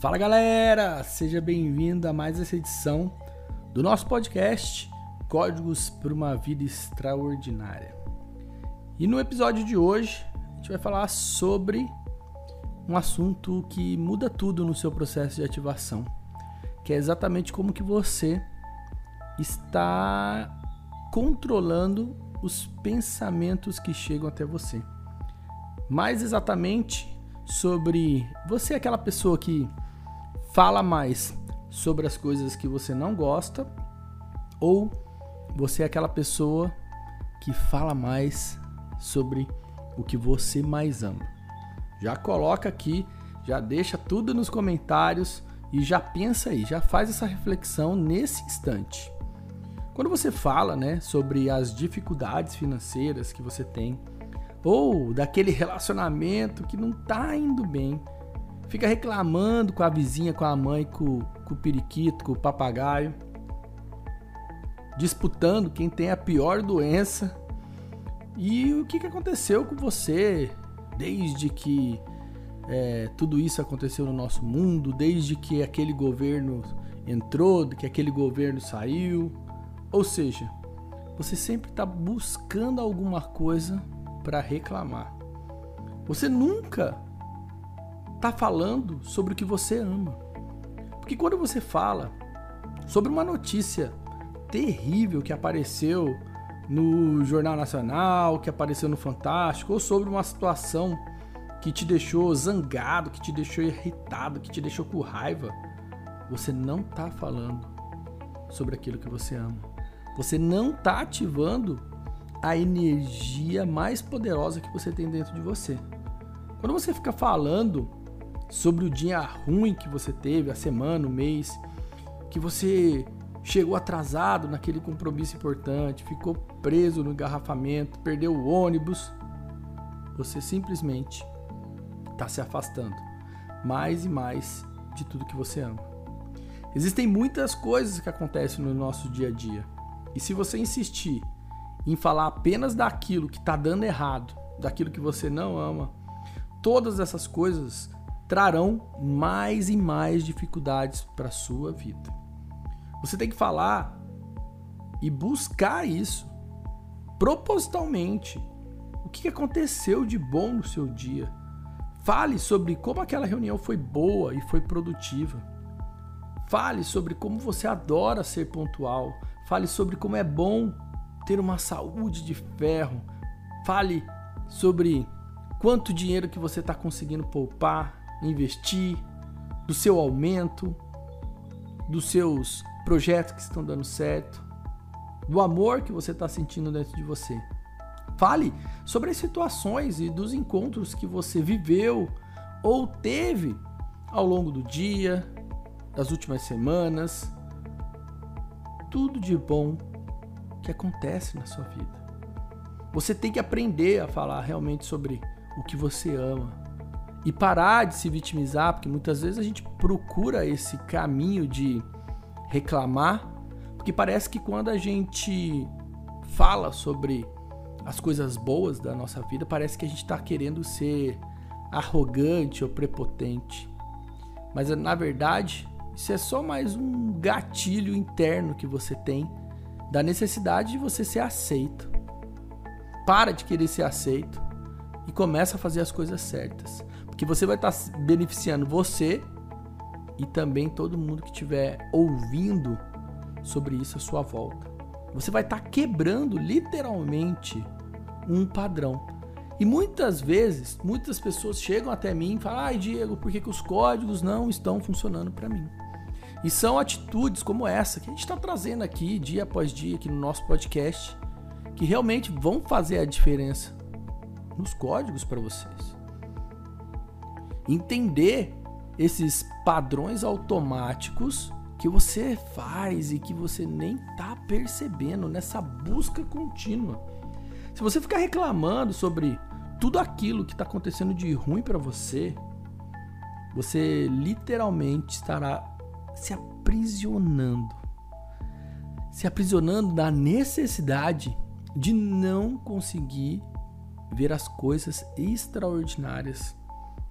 Fala galera, seja bem-vindo a mais essa edição do nosso podcast Códigos para uma Vida Extraordinária. E no episódio de hoje a gente vai falar sobre um assunto que muda tudo no seu processo de ativação, que é exatamente como que você está controlando os pensamentos que chegam até você. Mais exatamente sobre você é aquela pessoa que fala mais sobre as coisas que você não gosta ou você é aquela pessoa que fala mais sobre o que você mais ama. Já coloca aqui, já deixa tudo nos comentários e já pensa aí, já faz essa reflexão nesse instante. Quando você fala, né, sobre as dificuldades financeiras que você tem ou daquele relacionamento que não tá indo bem, fica reclamando com a vizinha, com a mãe, com, com o periquito, com o papagaio, disputando quem tem a pior doença. E o que, que aconteceu com você desde que é, tudo isso aconteceu no nosso mundo, desde que aquele governo entrou, que aquele governo saiu. Ou seja, você sempre está buscando alguma coisa para reclamar. Você nunca está falando sobre o que você ama. Porque quando você fala sobre uma notícia terrível que apareceu no Jornal Nacional, que apareceu no Fantástico, ou sobre uma situação que te deixou zangado, que te deixou irritado, que te deixou com raiva, você não está falando sobre aquilo que você ama. Você não está ativando a energia mais poderosa que você tem dentro de você. Quando você fica falando sobre o dia ruim que você teve, a semana, o mês, que você chegou atrasado naquele compromisso importante, ficou preso no engarrafamento, perdeu o ônibus. Você simplesmente está se afastando mais e mais de tudo que você ama. Existem muitas coisas que acontecem no nosso dia a dia. E se você insistir em falar apenas daquilo que está dando errado, daquilo que você não ama, todas essas coisas trarão mais e mais dificuldades para a sua vida. Você tem que falar e buscar isso propositalmente. O que aconteceu de bom no seu dia? Fale sobre como aquela reunião foi boa e foi produtiva. Fale sobre como você adora ser pontual. Fale sobre como é bom ter uma saúde de ferro. Fale sobre quanto dinheiro que você está conseguindo poupar investir, do seu aumento, dos seus projetos que estão dando certo, do amor que você está sentindo dentro de você. Fale sobre as situações e dos encontros que você viveu ou teve ao longo do dia, das últimas semanas. Tudo de bom que acontece na sua vida. Você tem que aprender a falar realmente sobre o que você ama, e parar de se vitimizar, porque muitas vezes a gente procura esse caminho de reclamar, porque parece que quando a gente fala sobre as coisas boas da nossa vida, parece que a gente está querendo ser arrogante ou prepotente. Mas na verdade, isso é só mais um gatilho interno que você tem da necessidade de você ser aceito. Para de querer ser aceito e começa a fazer as coisas certas que você vai estar beneficiando você e também todo mundo que estiver ouvindo sobre isso à sua volta. Você vai estar quebrando literalmente um padrão. E muitas vezes, muitas pessoas chegam até mim e falam: ai, Diego, por que, que os códigos não estão funcionando para mim? E são atitudes como essa que a gente está trazendo aqui dia após dia aqui no nosso podcast que realmente vão fazer a diferença nos códigos para vocês entender esses padrões automáticos que você faz e que você nem tá percebendo nessa busca contínua. Se você ficar reclamando sobre tudo aquilo que está acontecendo de ruim para você, você literalmente estará se aprisionando. Se aprisionando da necessidade de não conseguir ver as coisas extraordinárias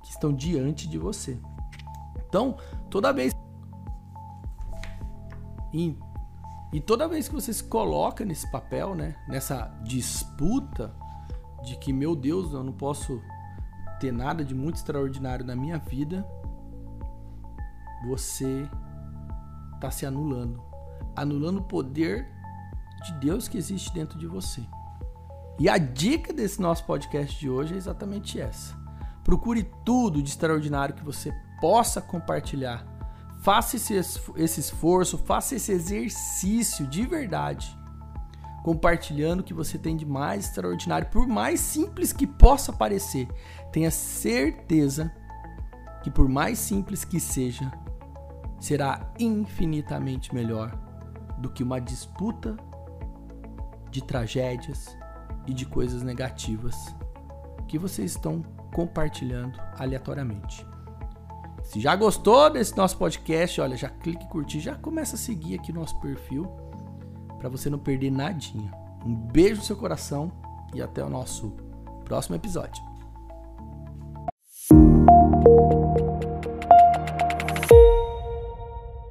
que estão diante de você. Então, toda vez e, e toda vez que você se coloca nesse papel, né, nessa disputa de que meu Deus, eu não posso ter nada de muito extraordinário na minha vida, você está se anulando, anulando o poder de Deus que existe dentro de você. E a dica desse nosso podcast de hoje é exatamente essa. Procure tudo de extraordinário que você possa compartilhar. Faça esse, esse esforço, faça esse exercício de verdade. Compartilhando o que você tem de mais extraordinário, por mais simples que possa parecer. Tenha certeza que, por mais simples que seja, será infinitamente melhor do que uma disputa de tragédias e de coisas negativas que vocês estão compartilhando aleatoriamente. Se já gostou desse nosso podcast, olha, já clique em curtir, já começa a seguir aqui nosso perfil para você não perder nadinha. Um beijo no seu coração e até o nosso próximo episódio.